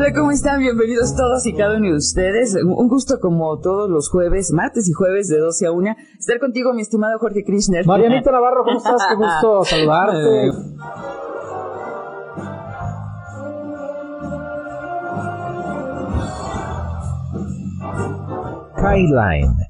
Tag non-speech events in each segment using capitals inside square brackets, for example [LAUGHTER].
Hola, ¿cómo están? Bienvenidos todos y cada uno de ustedes. Un gusto como todos los jueves, martes y jueves de 12 a 1, estar contigo, mi estimado Jorge Krishner. Marianita Navarro, ¿cómo estás? Qué gusto [LAUGHS] saludarte. Skyline.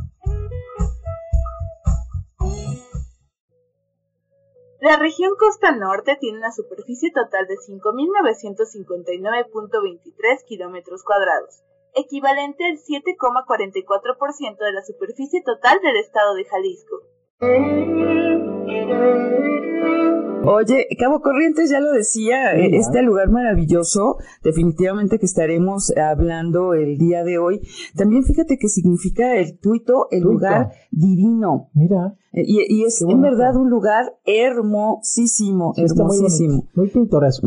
La región Costa Norte tiene una superficie total de 5.959.23 kilómetros cuadrados, equivalente al 7,44% de la superficie total del estado de Jalisco. Oye, Cabo Corrientes ya lo decía, eh, este lugar maravilloso, definitivamente que estaremos hablando el día de hoy. También fíjate que significa el tuito, el lugar divino. Mira. Eh, Y, y es en verdad un lugar hermosísimo, Sí, está muy hermosísimo. Muy pintoresco.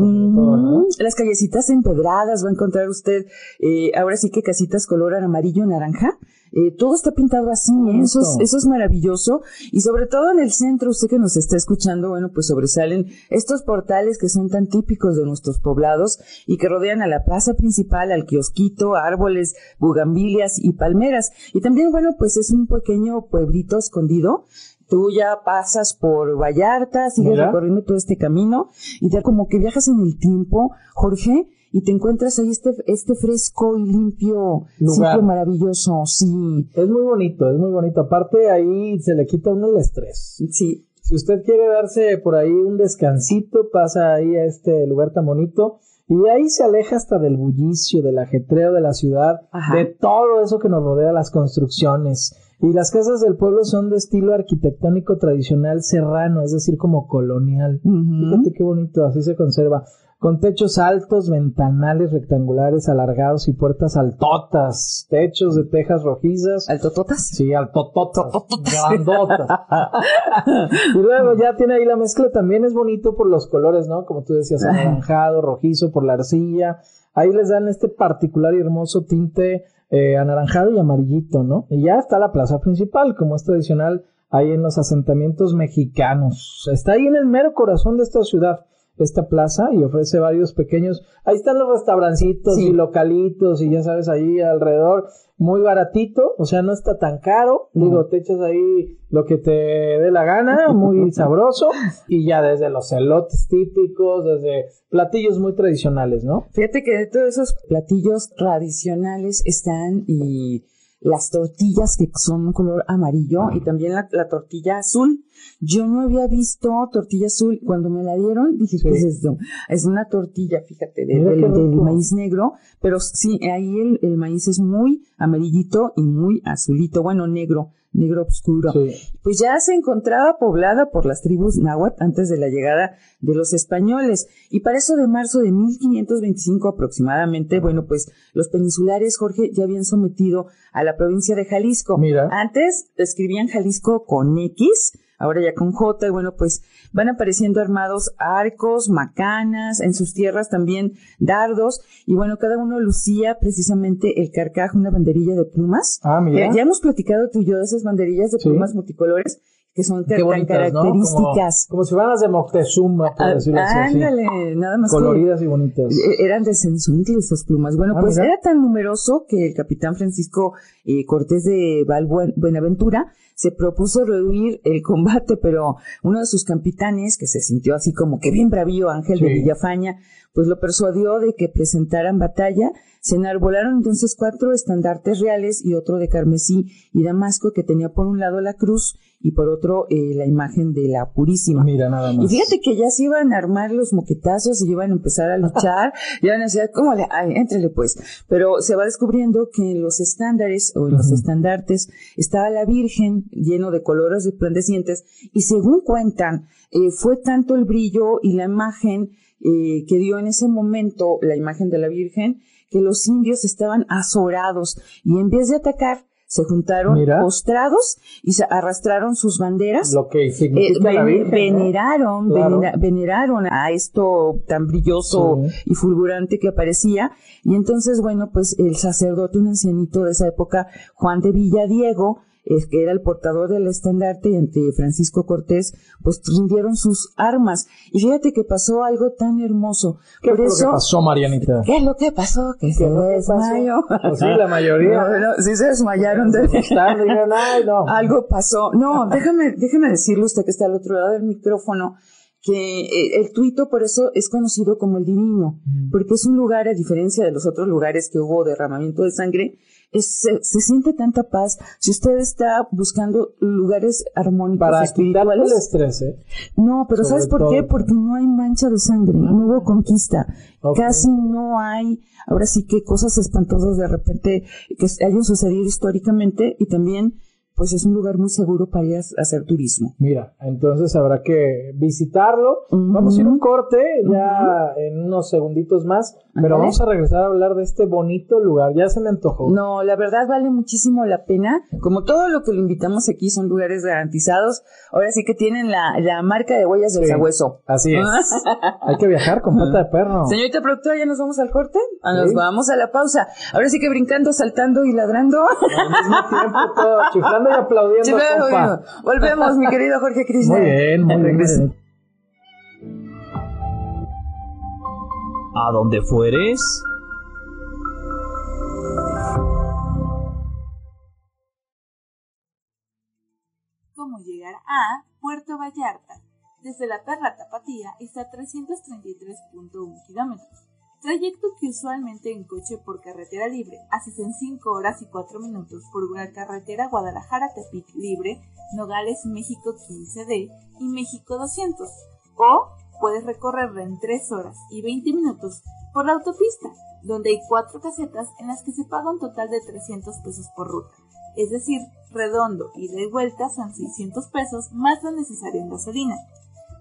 Las callecitas empedradas va a encontrar usted, eh, ahora sí que casitas color amarillo naranja. Eh, todo está pintado así, ¿eh? eso, es, eso es maravilloso. Y sobre todo en el centro, usted que nos está escuchando, bueno, pues sobresalen estos portales que son tan típicos de nuestros poblados y que rodean a la plaza principal, al kiosquito, árboles, bugambilias y palmeras. Y también, bueno, pues es un pequeño pueblito escondido. Tú ya pasas por Vallarta, sigues recorriendo todo este camino y ya como que viajas en el tiempo, Jorge, y te encuentras ahí este, este fresco y limpio Lugar. sitio maravilloso, sí, Es muy bonito, es muy bonito. Aparte, ahí se le quita uno el estrés. sí. Si usted quiere darse por ahí un descansito, pasa ahí a este lugar tan bonito. Y de ahí se aleja hasta del bullicio, del ajetreo de la ciudad, Ajá. de todo eso que nos rodea, las construcciones. Y las casas del pueblo son de estilo arquitectónico tradicional serrano, es decir, como colonial. Fíjate qué bonito, así se conserva. Con techos altos, ventanales rectangulares alargados y puertas altotas, techos de tejas rojizas. ¿Altototas? Sí, altototas, grandotas. [LAUGHS] y luego ya tiene ahí la mezcla, también es bonito por los colores, ¿no? Como tú decías, anaranjado, rojizo, por la arcilla. Ahí les dan este particular y hermoso tinte eh, anaranjado y amarillito, ¿no? Y ya está la plaza principal, como es tradicional ahí en los asentamientos mexicanos. Está ahí en el mero corazón de esta ciudad, esta plaza, y ofrece varios pequeños. Ahí están los restaurancitos Sí. y localitos, y ya sabes, ahí alrededor, muy baratito, o sea, no está tan caro. Digo, te echas ahí lo que te dé la gana, muy [LAUGHS] sabroso, y ya desde los elotes típicos, desde platillos muy tradicionales, ¿no? Fíjate que de todos esos platillos tradicionales están y las tortillas que son un color amarillo y también la, la tortilla azul. Yo no había visto tortilla azul. Cuando me la dieron, dije, ¿qué es esto? Es una tortilla, fíjate, de- del, del maíz negro, pero sí, ahí el, el maíz es muy amarillito y muy azulito, bueno, negro, negro oscuro. Sí. Pues ya se encontraba poblada por las tribus náhuatl antes de la llegada de los españoles. Y para eso de marzo de 1525 aproximadamente, bueno, pues los peninsulares, Jorge, ya habían sometido a la provincia de Jalisco. Mira. Antes escribían Jalisco con X, ahora ya con J, y bueno, pues van apareciendo armados arcos, macanas, en sus tierras también dardos, y bueno, cada uno lucía precisamente el carcaj, una banderilla de plumas. Ah, mira. Ya, ya hemos platicado tú y yo de esas banderillas de Sí. plumas multicolores que son Qué tan bonitas, ¿no? características. Como, como si fueran las de Moctezuma, por Ah, decirlo así. Ándale, nada más Coloridas y bonitas. eh, eran de censontle esas plumas. Bueno, Ah, pues mira. era tan numeroso que el capitán Francisco eh, Cortés de Buenaventura se propuso rehuir el combate, pero uno de sus capitanes, que se sintió así como que bien bravío, Ángel de. Villafaña, pues lo persuadió de que presentaran batalla. Se enarbolaron entonces cuatro estandartes reales y otro de carmesí y damasco que tenía por un lado la cruz y por otro eh, la imagen de la Purísima. Mira, nada más. Y fíjate que ya se iban a armar los moquetazos y iban a empezar a luchar, [LAUGHS] y iban a decir, ¿cómo le? Ay, éntrale pues. Pero se va descubriendo que en los estándares o en los estandartes estaba la Virgen lleno de colores resplandecientes y según cuentan, eh, fue tanto el brillo y la imagen eh, que dio en ese momento la imagen de la Virgen que los indios estaban azorados y en vez de atacar, se juntaron Mira. postrados y se arrastraron sus banderas. Lo que Eh, significa veneraron, Claro. venera- veneraron a esto tan brilloso Sí. y fulgurante que aparecía. Y entonces, bueno, pues el sacerdote, un ancianito de esa época, Juan de Villadiego, es que era el portador del estandarte y ante Francisco Cortés, pues rindieron sus armas. Y fíjate que pasó algo tan hermoso. ¿Qué Por lo eso, que pasó, Marianita? ¿qué es lo que pasó? Que se ¿Qué es lo que desmayó. Pues sí, la mayoría. No, no, sí se desmayaron de no. algo pasó. No, déjame, déjame decirle usted que está al otro lado del micrófono que eh, el tuito por eso es conocido como el divino, porque es un lugar, a diferencia de los otros lugares que hubo derramamiento de sangre, es- se, se siente tanta paz. Si usted está buscando lugares armónicos Para espirituales, el estrés, ¿eh? no, pero Sobre ¿sabes por qué? Porque no hay mancha de sangre, no hubo conquista, casi no hay, ahora sí que cosas espantosas de repente que hayan sucedido históricamente y también pues es un lugar muy seguro para ir a hacer turismo. Mira, entonces habrá que visitarlo. Vamos a ir a un corte ya en unos segunditos más, pero vamos a regresar a hablar de este bonito lugar. Ya se me antojó. No, la verdad vale muchísimo la pena. Como todo lo que lo invitamos aquí son lugares garantizados. Ahora sí que tienen la, la marca de huellas del Sí. sabueso. Así es. [LAUGHS] Hay que viajar con pata de perro. Señorita productora, ¿ya nos vamos al corte? Ah, Nos vamos a la pausa. Ahora sí que brincando, saltando y ladrando. Al mismo tiempo, todo, chiflando [LAUGHS] y aplaudiendo, Sí, pero, compa. bueno, Volvemos, mi querido Jorge Krishna. Muy bien, muy bien. Regresa. muy bien. A donde fueres, cómo llegar a Puerto Vallarta. Desde la Perla Tapatía está a 333.1 kilómetros, trayecto que usualmente en coche por carretera libre haces en 5 horas y 4 minutos por una carretera Guadalajara-Tepic libre, Nogales, México 15D y México 200, o puedes recorrerla en 3 horas y 20 minutos por la autopista, donde hay 4 casetas en las que se paga un total de 300 pesos por ruta. Es decir, redondo, y vuelta son 600 pesos más lo necesario en gasolina.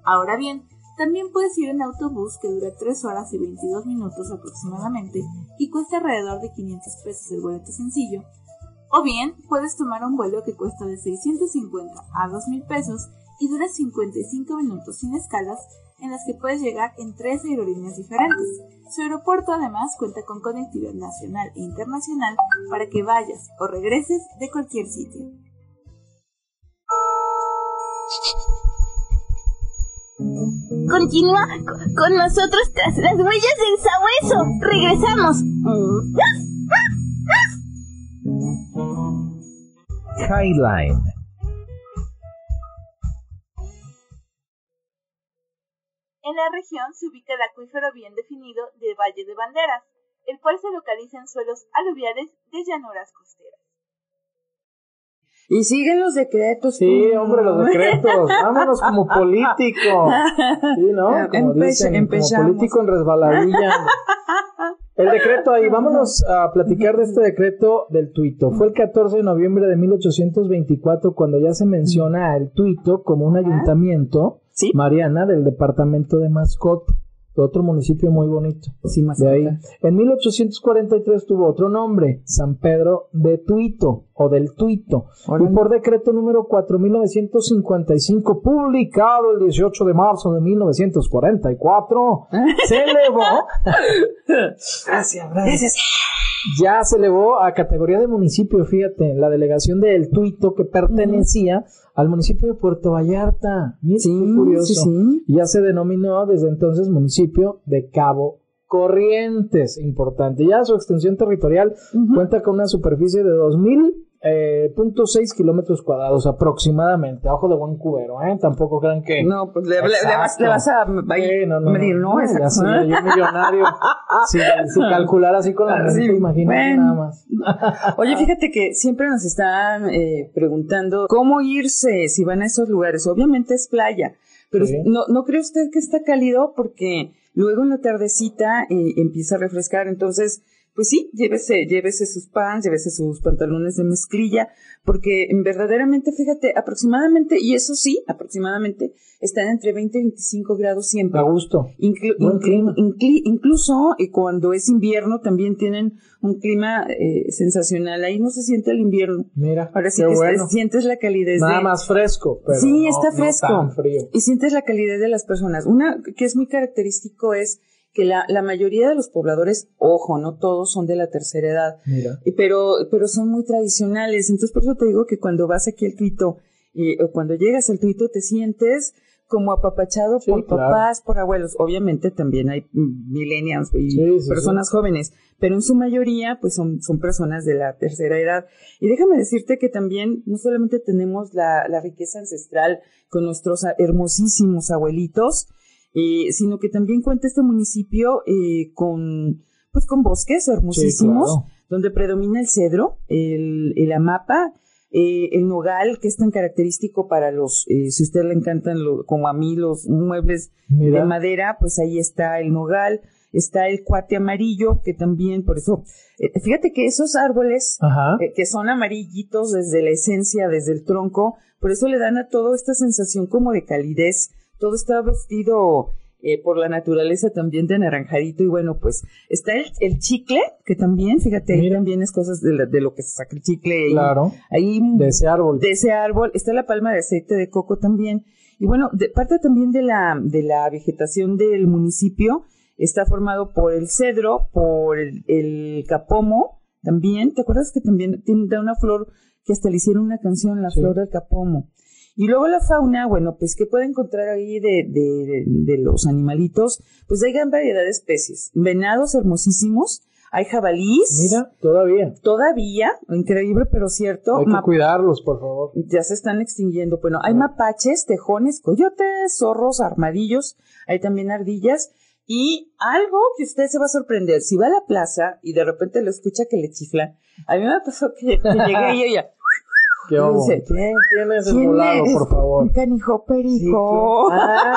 Ahora bien, también puedes ir en autobús que dura 3 horas y 22 minutos aproximadamente y cuesta alrededor de 500 pesos el boleto sencillo. O bien, puedes tomar un vuelo que cuesta de 650 a 2000 pesos y dura 55 minutos sin escalas en las que puedes llegar en tres aerolíneas diferentes. Su aeropuerto además cuenta con conectividad nacional e internacional para que vayas o regreses de cualquier sitio. Continúa co- con nosotros tras las huellas del sabueso. Regresamos. Skyline. En la región se ubica el acuífero bien definido del Valle de Banderas, el cual se localiza en suelos aluviales de llanuras costeras. Y siguen los decretos. Sí, tú. hombre, los decretos. [LAUGHS] Vámonos como político. Sí, ¿no? Como Empe- dicen, como empezamos. político en resbaladilla. [LAUGHS] El decreto ahí, vámonos a platicar de este decreto del tuito. Fue el 14 de noviembre de 1824 cuando ya se menciona el tuito como un ayuntamiento, Sí. Mariana, del departamento de Mascot, otro municipio muy bonito. Sí, más De ahí. En 1843 tuvo otro nombre, San Pedro de Tuito o del Tuito. Y por decreto número 4955, publicado el 18 de marzo de 1944, [LAUGHS] se elevó. gracias, gracias. Ya se elevó a categoría de municipio, fíjate, la delegación de El Tuito que pertenecía al municipio de Puerto Vallarta. Mira, Sí, qué curioso. sí, sí. Ya se denominó desde entonces municipio de Cabo Corrientes, importante. Ya su extensión territorial cuenta con una superficie de 2000 eh, punto seis kilómetros cuadrados aproximadamente. A Ojo de buen cubero, ¿eh? Tampoco crean que. No, pues le, le- le vas, le vas a Sí, no, no, medir, ¿no? Ya Exacto. sé, yo millonario. [LAUGHS] si, si calcular así con la mente, Sí, imagínate nada más. [LAUGHS] Oye, fíjate que siempre nos están eh, preguntando cómo irse si van a esos lugares. Obviamente es playa, pero Sí. no, ¿no cree usted que está cálido? Porque luego en la tardecita eh, empieza a refrescar, entonces pues sí, llévese, llévese sus pants, llévese sus pantalones de mezclilla, porque verdaderamente, fíjate, aproximadamente, y eso sí, aproximadamente, están entre 20 y 25 grados siempre. A gusto. Inclu- Buen clima. incluso eh, cuando es invierno también tienen un clima eh, sensacional. Ahí no se siente el invierno. Mira, Ahora sí qué que bueno. sientes la calidez Nada de... más fresco, pero sí, no- está no fresco. tan frío. Y sientes la calidez de las personas. Una que es muy característico es que la, la mayoría de los pobladores, ojo, no todos son de la tercera edad, Mira. y pero, pero son muy tradicionales. Entonces, por eso te digo que cuando vas aquí al tuito, eh, o cuando llegas al tuito, te sientes como apapachado Sí, por claro. papás, por abuelos. Obviamente también hay millennials y Sí, sí, personas jóvenes, pero en su mayoría, pues son, son personas de la tercera edad. Y déjame decirte que también no solamente tenemos la, la riqueza ancestral con nuestros hermosísimos abuelitos, eh, sino que también cuenta este municipio eh, con, pues con bosques hermosísimos Sí, claro. donde predomina el cedro, el, el amapa, eh, el nogal, que es tan característico para los, eh, si a usted le encantan, lo- como a mí, los muebles Mira. de madera, pues ahí está el nogal, está el cuate amarillo, que también, por eso, eh, fíjate que esos árboles, eh, que son amarillitos desde la esencia, desde el tronco, por eso le dan a todo esta sensación como de calidez, todo está vestido eh, por la naturaleza también de naranjadito y bueno, pues está el, el chicle, que también, fíjate, Mira. también es cosas de, la- de lo que se saca el chicle. Claro. Ahí De ese árbol. de ese árbol, está la palma de aceite de coco también. Y bueno, de, parte también de la, de la vegetación del municipio está formado por el cedro, por el, el capomo también. ¿Te acuerdas que también tiene da una flor que hasta le hicieron una canción, la Sí. flor del capomo? Y luego la fauna, bueno, pues ¿qué puede encontrar ahí de, de, de- los animalitos? Pues hay gran variedad de especies. Venados hermosísimos, hay jabalís. Mira, todavía. Todavía, increíble pero cierto. Hay que cuidarlos, por favor. ya se están extinguiendo. Bueno, hay mapaches, tejones, coyotes, zorros, armadillos, hay también ardillas y algo que usted se va a sorprender. Si va a la plaza y de repente lo escucha que le chifla, a mí me pasó que, que llegué y [LAUGHS] ella ¿Qué hago? dice, ¿Quién, quién es el ¿quién volado, es? por favor? Un canijo perico. Ah,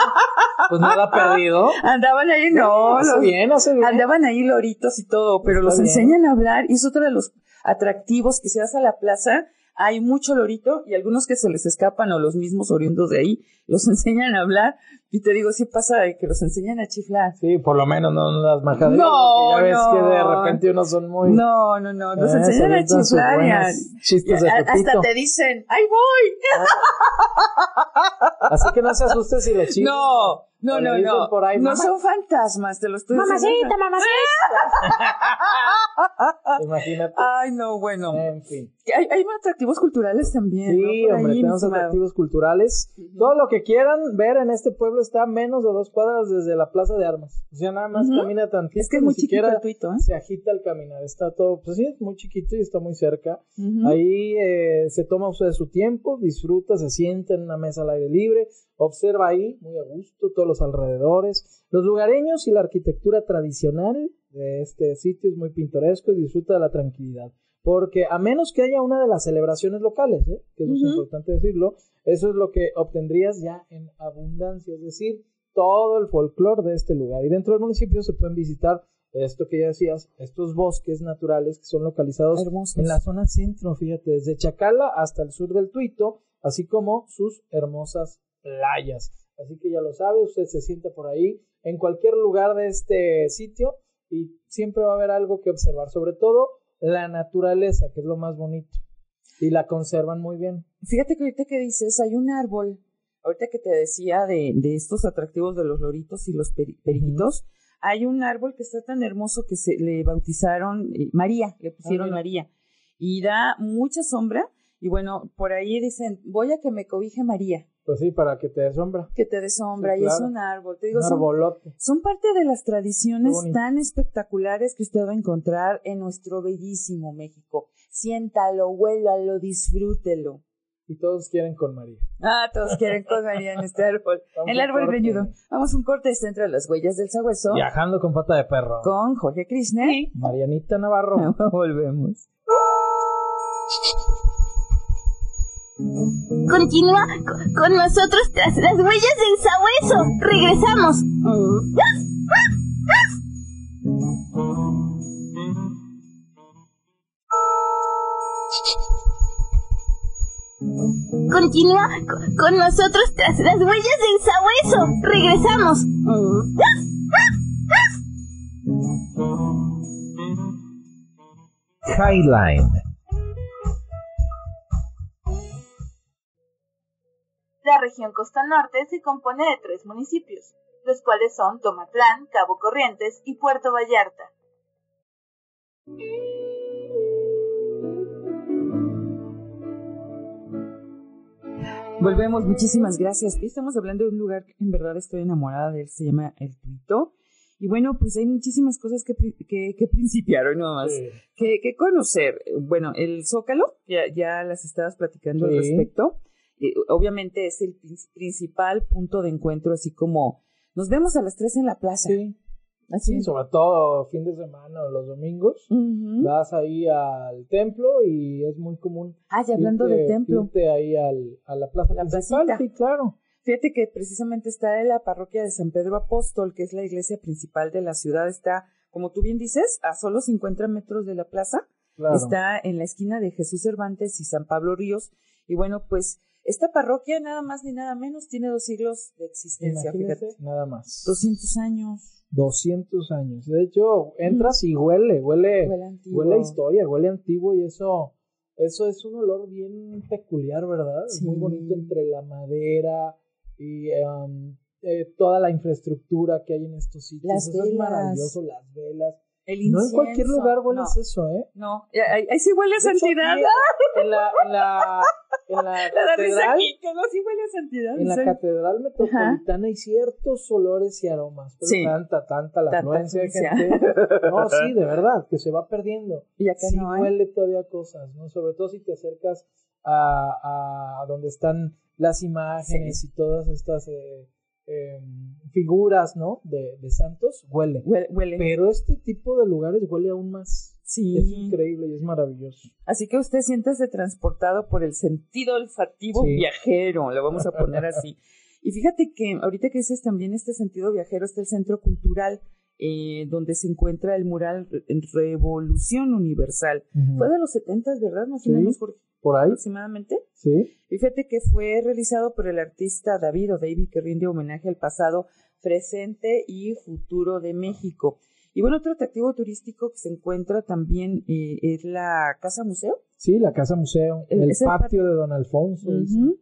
pues nada perdido. [LAUGHS] Andaban ahí, no, hace los- bien, hace bien. andaban ahí loritos y todo, pero Está los bien. enseñan a hablar y es otro de los atractivos que si vas a la plaza, hay mucho lorito y algunos que se les escapan o los mismos oriundos de ahí los [LAUGHS] enseñan a hablar y te digo, sí pasa de que los enseñan a chiflar. Sí, por lo menos no las majaderas. No, ya ves no. que de repente unos son muy. No, no, no, los Eh, enseñan se a chiflar y a- chistes de a- hasta te dicen, ¡ay voy! Así que no se asuste si le chiflan. [LAUGHS] No, no, no, no. por ahí, no "Mamá". son fantasmas, te lo estoy Mamacita, diciendo. mamacita. [LAUGHS] Imagínate. Ay, no, bueno. En fin. Hay, hay atractivos culturales también. Sí, hombre, ahí, tenemos atractivos culturales. Todo lo que quieran ver en este pueblo está a menos de dos cuadras desde la Plaza de Armas. O sea, nada más Ujú. camina tantito. Es que es ni muy chiquito ¿eh? se agita al caminar. Está todo, pues sí, es muy chiquito y está muy cerca. Ahí eh, se toma usted su tiempo, disfruta, se sienta en una mesa al aire libre, observa ahí, muy a gusto, todos los alrededores. Los lugareños y la arquitectura tradicional de este sitio es muy pintoresco y disfruta de la tranquilidad. Porque a menos que haya una de las celebraciones locales, ¿eh? que eso es importante decirlo, eso es lo que obtendrías ya en abundancia, es decir, todo el folclore de este lugar. Y dentro del municipio se pueden visitar esto que ya decías, estos bosques naturales que son localizados Hermosos. en la zona centro, fíjate, desde Chacala hasta el sur del Tuito, así como sus hermosas playas. Así que ya lo sabe, usted se sienta por ahí, en cualquier lugar de este sitio, y siempre va a haber algo que observar, sobre todo la naturaleza, que es lo más bonito, y la conservan muy bien. Fíjate que ahorita que dices, hay un árbol, ahorita que te decía de, de estos atractivos de los loritos y los peri- periquitos, hay un árbol que está tan hermoso que se le bautizaron eh, María, le pusieron mira. María, y da mucha sombra, y bueno, por ahí dicen, voy a que me cobije María, Pues sí, para que te dé sombra. que te dé sombra, Sí, y es claro. un árbol, te digo, Un arbolote. son parte de las tradiciones tan espectaculares que usted va a encontrar en nuestro bellísimo México. Siéntalo, huélalo, disfrútelo. Y todos quieren con María. Ah, todos quieren con María en este árbol. [LAUGHS] Vamos El árbol greñudo. Vamos a un corte, está entre las huellas del sabueso Viajando con pata de perro. con Jorge Krishner. Marianita Navarro. [LAUGHS] Volvemos. Continúa con nosotros tras las huellas del sabueso. Regresamos. Continúa con nosotros tras las huellas del sabueso. Regresamos. Highline región Costa Norte se compone de tres municipios, los cuales son Tomatlán, Cabo Corrientes y Puerto Vallarta. Volvemos, muchísimas gracias. Estamos hablando de un lugar que en verdad estoy enamorada de él, se llama El Tuito. Y bueno, pues hay muchísimas cosas que, que, que principiar hoy nomás, que, que conocer. Bueno, el Zócalo, ya, ya las estabas platicando al Sí. respecto. Eh, obviamente es el prin- principal punto de encuentro, así como nos vemos a las 3 en la plaza. Sí, Así. sí, sobre todo fin de semana o los domingos. Vas ahí al templo y es muy común. Ah, y hablando irte- del templo. irte ahí al, a la plaza La principal, placita. sí, claro. Fíjate que precisamente está en la parroquia de San Pedro Apóstol, que es la iglesia principal de la ciudad. Está, como tú bien dices, a solo 50 metros de la plaza. claro. Está en la esquina de Jesús Cervantes y San Pablo Ríos. Y bueno, pues esta parroquia nada más ni nada menos tiene dos siglos de existencia, fíjate. nada más. 200 años. 200 años. De hecho, entras y huele, huele, Huele antiguo. huele a historia, huele antiguo y eso, eso es un olor bien peculiar, ¿verdad? Es Muy bonito entre la madera y um, eh, toda la infraestructura que hay en estos sitios. Las eso es maravilloso, las velas. El No en cualquier lugar hueles no, eso, ¿eh? No, ahí, ahí sí huele a hecho, santidad. en la, en la, en la [LAUGHS] catedral, aquí, que no, sí huele a santidad. en la catedral metropolitana hay ciertos olores y aromas. Pero Sí. tanta, tanta la afluencia de gente. No, [LAUGHS] sí, de verdad, que se va perdiendo. Y acá sí no hay. huele todavía cosas, ¿no? Sobre todo si te acercas a, a donde están las imágenes y todas estas eh, eh, figuras, ¿no? De, de santos, huele. Huele, huele. Pero este tipo de lugares huele aún más. Sí. Es increíble y es maravilloso. Así que usted siéntese transportado por el sentido olfativo Sí. viajero, lo vamos a poner así. [LAUGHS] Y fíjate que ahorita que dices también este sentido viajero está el Centro Cultural, eh, donde se encuentra el mural Re- Revolución Universal. Fue de los 70, ¿verdad? Más o menos por- Por ahí, aproximadamente. sí. Y fíjate que fue realizado por el artista David o David que rinde homenaje al pasado, presente y futuro de México. Y bueno, otro atractivo turístico que se encuentra también eh, es la Casa Museo. Sí, la casa museo, El- el, patio de Don Alfonso. Ujú.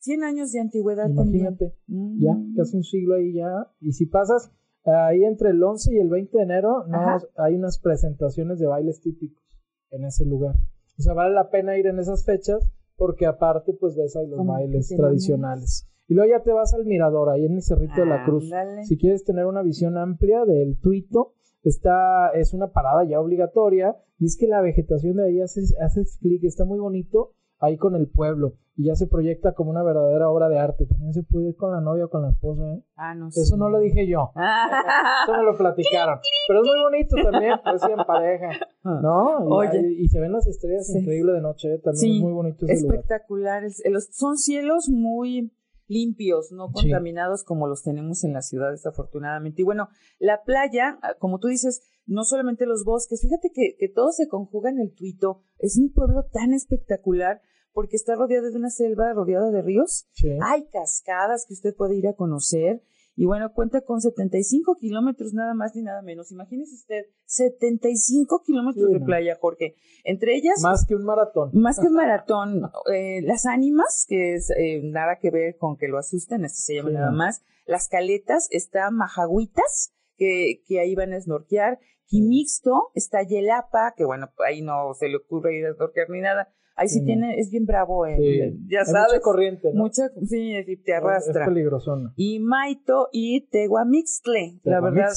100 años de antigüedad Imagínate, también. ya, Mm. casi un siglo ahí ya. Y si pasas ahí entre el 11 y el 20 de enero, no, hay unas presentaciones de bailes típicos en ese lugar. O sea, vale la pena ir en esas fechas porque aparte pues ves ahí los bailes tradicionales. Y luego ya te vas al mirador, ahí en el Cerrito de la Cruz. Si quieres tener una visión amplia del tuito, está, es una parada ya obligatoria. Y es que la vegetación de ahí hace, hace clic, está muy bonito ahí con el pueblo. Y ya se proyecta como una verdadera obra de arte. También se puede ir con la novia o con la esposa, ¿eh? Ah, no Eso no lo dije yo. [LAUGHS] Eso me lo platicaron. Pero es muy bonito también, pues en pareja. ¿No? Y, Oye. y se ven las estrellas Sí. increíble de noche, ¿eh? También Sí, es muy bonito ese. Espectacular. Es- eh, Son cielos muy limpios, no Sí. contaminados como los tenemos en la ciudad, desafortunadamente. Y bueno, la playa, ah, como tú dices, no solamente los bosques, fíjate que, que todo se conjuga en el Tuito. Es un pueblo tan espectacular porque está rodeado de una selva, rodeada de ríos. Sí. Hay cascadas que usted puede ir a conocer. Y bueno, cuenta con 75 kilómetros nada más ni nada menos. Imagínese usted, 75 kilómetros Sí, de playa, Jorge. Entre ellas, Más que un maratón. más que un maratón, [LAUGHS] eh, las ánimas, que es eh, nada que ver con que lo asusten, así se llama Sí, nada más. Las caletas, está Majagüitas, que, que ahí van a snorkear. Quimixto, está Yelapa, que bueno, ahí no se le ocurre ir a snorkear ni nada. Ahí sí tiene, es bien bravo, eh, Sí. ya Hay sabes. mucha corriente, ¿no? Mucha, sí, te Es arrastra. peligrosona. Y Maito y Tehuamixtle, la verdad.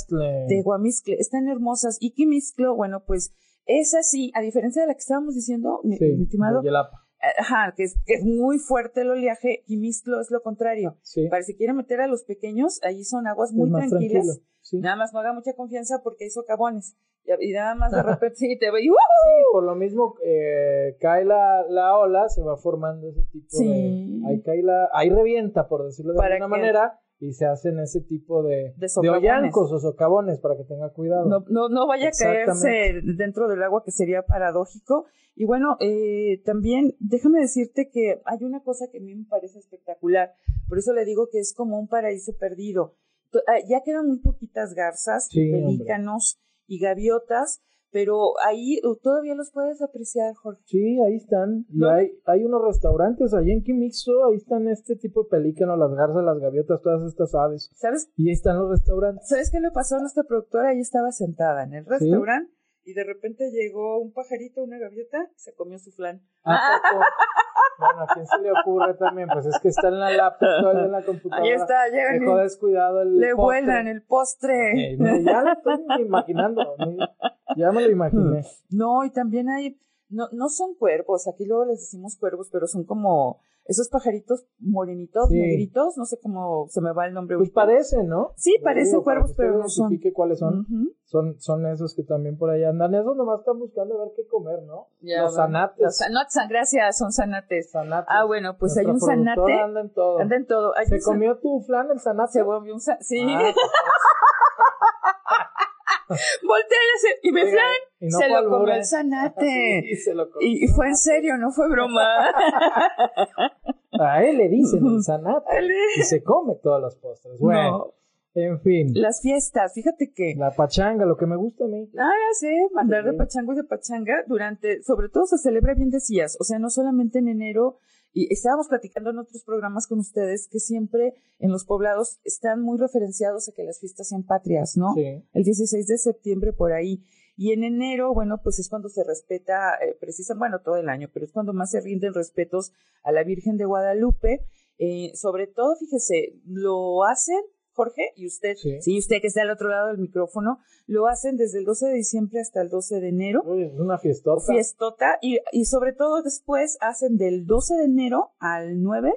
Tehuamixtle. Están hermosas. Y Quimixtlo, bueno, pues es así, a diferencia de la que estábamos diciendo, mi, Sí, mi estimado, Yelapa. ajá, que es, que es muy fuerte el oleaje, Quimixtlo es lo contrario. Sí. Para si quiere meter a los pequeños, ahí son aguas muy es tranquilas. tranquilo. Sí. Nada más no haga mucha confianza porque hay socavones. Y, nada más de repente sí te ve y ¡uh! Sí, por lo mismo eh, cae la, la ola, se va formando ese tipo Sí. de... Ahí cae la... Ahí revienta, por decirlo de alguna manera, y se hacen ese tipo de... De hoyancos o socavones, para que tenga cuidado. no, no, no vaya a caerse dentro del agua, que sería paradójico. Y bueno, eh, también déjame decirte que hay una cosa que a mí me parece espectacular. Por eso le digo que es como un paraíso perdido. Ah, Ya quedan muy poquitas garzas, Sí, pelícanos y gaviotas, pero ahí uh, todavía los puedes apreciar, Jorge. Sí, ahí están. Y hay, hay unos restaurantes allí en Quimixo, ahí están este tipo de pelícanos, las garzas, las gaviotas, todas estas aves. ¿Sabes Y ahí están los restaurantes. ¿Sabes qué le pasó a nuestra productora? Ahí estaba sentada en el restaurante y de repente llegó un pajarito, una gaviota, y se comió su flan. ¿A poco? [LAUGHS] Bueno, ¿a quién se le ocurre también? Pues es que está en la laptop, en la computadora. Ahí está, llegan Dejó descuidado el le postre. vuelan el postre. Eh, ya lo estoy imaginando. Ya me lo imaginé. No, y también hay, no, no son cuervos, aquí luego les decimos cuervos, pero son como esos pajaritos morenitos, Sí. negritos, no sé cómo se me va el nombre. Pues ahorita. parecen, ¿no? Sí, Lo parecen digo, para cuervos, que pero no son. cuáles son. Ujú. son. Son esos que también por ahí andan. Esos nomás están buscando a ver qué comer, ¿no? Ya Los va. zanates. Los zanates, gracias, son zanates. Zanates. Ah, bueno, pues hay un zanate. Anda en todo. Anda en todo. Hay ¿Se comió tu flan el zanate? Se volvió un zanate. Sí. Ah, [LAUGHS] [LAUGHS] Voltea y me flan. no se lo comió el zanate. [LAUGHS] Sí, se lo comió. Y, y fue en serio, no fue broma. [LAUGHS] A él le dicen el zanate. Y se come todos los postres. Bueno, No. en fin. Las fiestas, fíjate que. La pachanga, lo que me gusta a mí. Ah, ya sé, mandar de pachango y de pachanga durante, sobre todo se celebra bien decías, o sea, no solamente en enero, y estábamos platicando en otros programas con ustedes que siempre en los poblados están muy referenciados a que las fiestas sean patrias, ¿no? Sí. El 16 de septiembre por ahí. Y en enero, bueno, pues es cuando se respeta, eh, precisa, bueno, todo el año, pero es cuando más se rinden respetos a la Virgen de Guadalupe. Eh, sobre todo, fíjese, lo hacen, Jorge, y usted, Sí. usted que está al otro lado del micrófono, lo hacen desde el 12 de diciembre hasta el 12 de enero. Uy, es una fiestota. Fiestota, y, y sobre todo después hacen del 12 de enero al 9,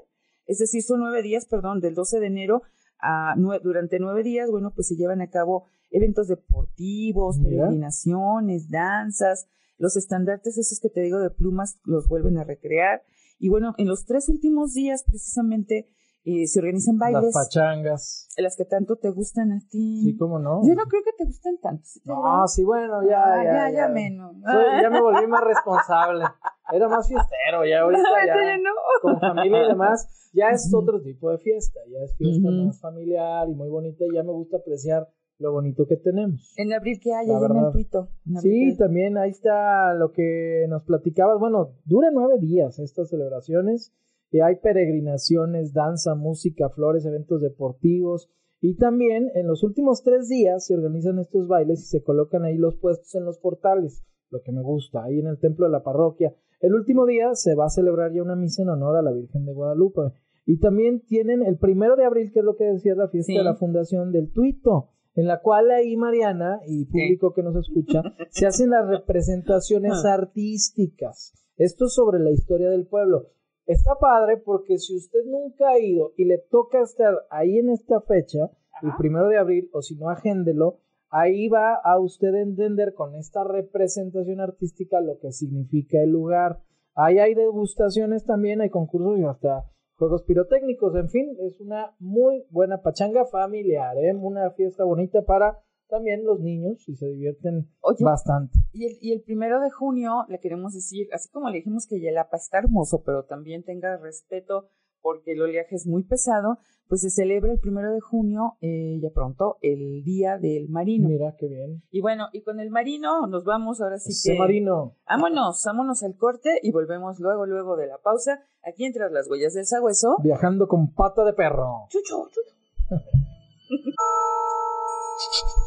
es decir, son nueve días, perdón, del 12 de enero a nue- durante nueve días, bueno, pues se llevan a cabo eventos deportivos, Mira. peregrinaciones, danzas, los estandartes esos que te digo de plumas los vuelven a recrear. Y bueno, en los tres últimos días precisamente eh, se organizan Las bailes, pachangas. las que tanto te gustan a ti. Sí, cómo no. Yo no creo que te gusten tanto. ¿sí No, sí, bueno, ya, Ah, ya, ya, ya menos. Soy- ya me volví más responsable. Era más fiestero, ya ahorita [LAUGHS] ya. no. Con familia y demás, ya es otro tipo de fiesta. Ya es fiesta Ujú. más familiar y muy bonita. Y ya me gusta apreciar lo bonito que tenemos. En abril, ¿qué hay? En el tuito. En Sí, ¿qué- también ahí está lo que nos platicabas. Bueno, dura nueve días estas celebraciones. Y hay peregrinaciones, danza, música, flores, eventos deportivos. Y también en los últimos tres días se organizan estos bailes y se colocan ahí los puestos en los portales. Lo que me gusta, ahí en el templo de la parroquia. El último día se va a celebrar ya una misa en honor a la Virgen de Guadalupe. Y también tienen el primero de abril, que es lo que decía la fiesta Sí. de la fundación del Tuito, en la cual ahí Mariana y público que nos escucha se hacen las representaciones [LAUGHS] artísticas. Esto es sobre la historia del pueblo. Está padre porque si usted nunca ha ido y le toca estar ahí en esta fecha, el primero de abril, o si no, agéndelo, ahí va a usted entender con esta representación artística lo que significa el lugar. Ahí hay degustaciones también, hay concursos y hasta juegos pirotécnicos. En fin, es una muy buena pachanga familiar, ¿eh? una fiesta bonita para también los niños y se divierten Oye, bastante. Y el, y el primero de junio le queremos decir, así como le dijimos que Yelapa está hermoso, pero también tenga respeto porque el oleaje es muy pesado, pues se celebra el primero de junio, eh, ya pronto, el Día del Marino. Mira qué bien. Y bueno, y con el marino nos vamos ahora sí Ese que... marino. Vámonos, vámonos al corte y volvemos luego, luego de la pausa, aquí entre las huellas del sagüeso. Viajando con pata de perro. Chucho, chucho. [LAUGHS]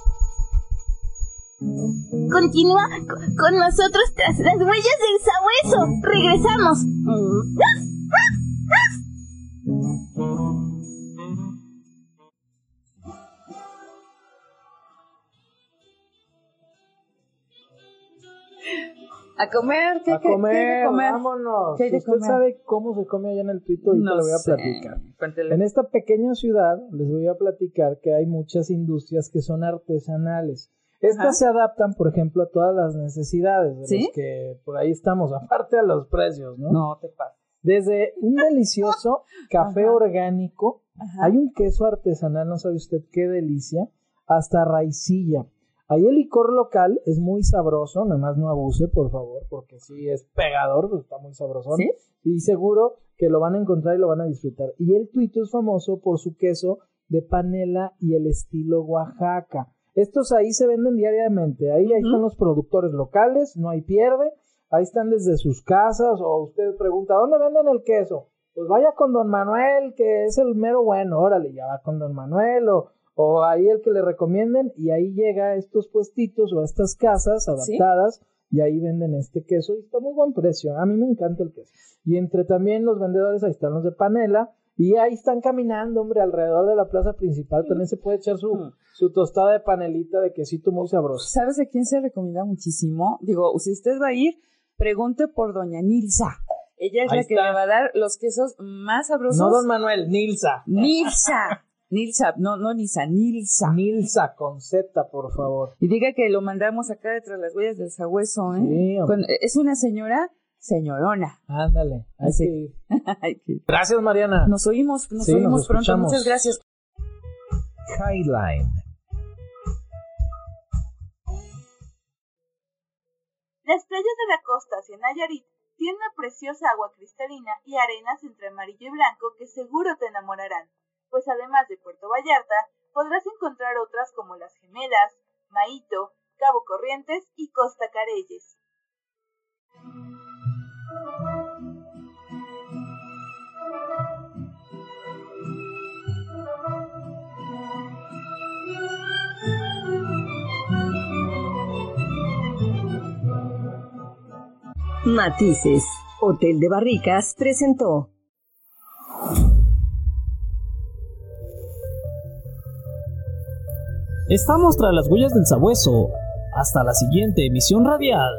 Continúa co- con nosotros tras las huellas del sabueso. Regresamos. A comer, ¿qué, A qué- qué hay comer, de comer? vámonos. ¿Qué hay de Usted comer? sabe cómo se come allá en el Twitter, ahorita le voy a sé. platicar. En esta pequeña ciudad les voy a platicar que hay muchas industrias que son artesanales. Estas Ajá. se adaptan, por ejemplo, a todas las necesidades de ¿Sí? los que por ahí estamos, [LAUGHS] aparte a los precios, ¿no? No te pasa. Desde un delicioso [LAUGHS] café Ajá. orgánico, Ajá. hay un queso artesanal, no sabe usted qué delicia, hasta raicilla. Ahí el licor local es muy sabroso, nada más no abuse, por favor, porque sí es pegador, pues está muy sabrosón. ¿Sí? Y seguro que lo van a encontrar y lo van a disfrutar. Y el tuito es famoso por su queso de panela y el estilo Oaxaca. Estos ahí se venden diariamente. Ahí, ahí están los productores locales, no hay pierde. Ahí están desde sus casas o usted pregunta, ¿dónde venden el queso? Pues vaya con don Manuel, que es el mero bueno. Órale, ya va con don Manuel o, o ahí el que le recomienden y ahí llega a estos puestitos o a estas casas ¿Sí? adaptadas y ahí venden este queso y está muy buen precio. A mí me encanta el queso. Y entre también los vendedores, ahí están los de panela y ahí están caminando, hombre, alrededor de la plaza principal. También se puede echar su, su tostada de panelita de quesito muy sabroso. ¿Sabes a quién se recomienda muchísimo? Digo, si usted va a ir, pregunte por doña Nilsa. Ella es Ahí la que está. le va a dar los quesos más sabrosos. No don Manuel, Nilsa. Nilsa. Nilsa, no, no Nilsa, Nilsa. Nilsa con Z, por favor. Y diga que lo mandamos acá detrás de las huellas del sabueso, ¿eh? Sí, hombre. Con- es una señora, señorona. Ándale. Así. que [LAUGHS] Gracias, Mariana. Nos oímos, nos Sí, nos oímos pronto. escuchamos. Muchas gracias. Highline. Las playas de la costa hacia Nayarit tienen una preciosa agua cristalina y arenas entre amarillo y blanco que seguro te enamorarán, pues además de Puerto Vallarta, podrás encontrar otras como Las Gemelas, Maíto, Cabo Corrientes y Costa Careyes. Matices. Hotel de Barricas presentó. Estamos tras las huellas del sabueso. Hasta la siguiente emisión radial.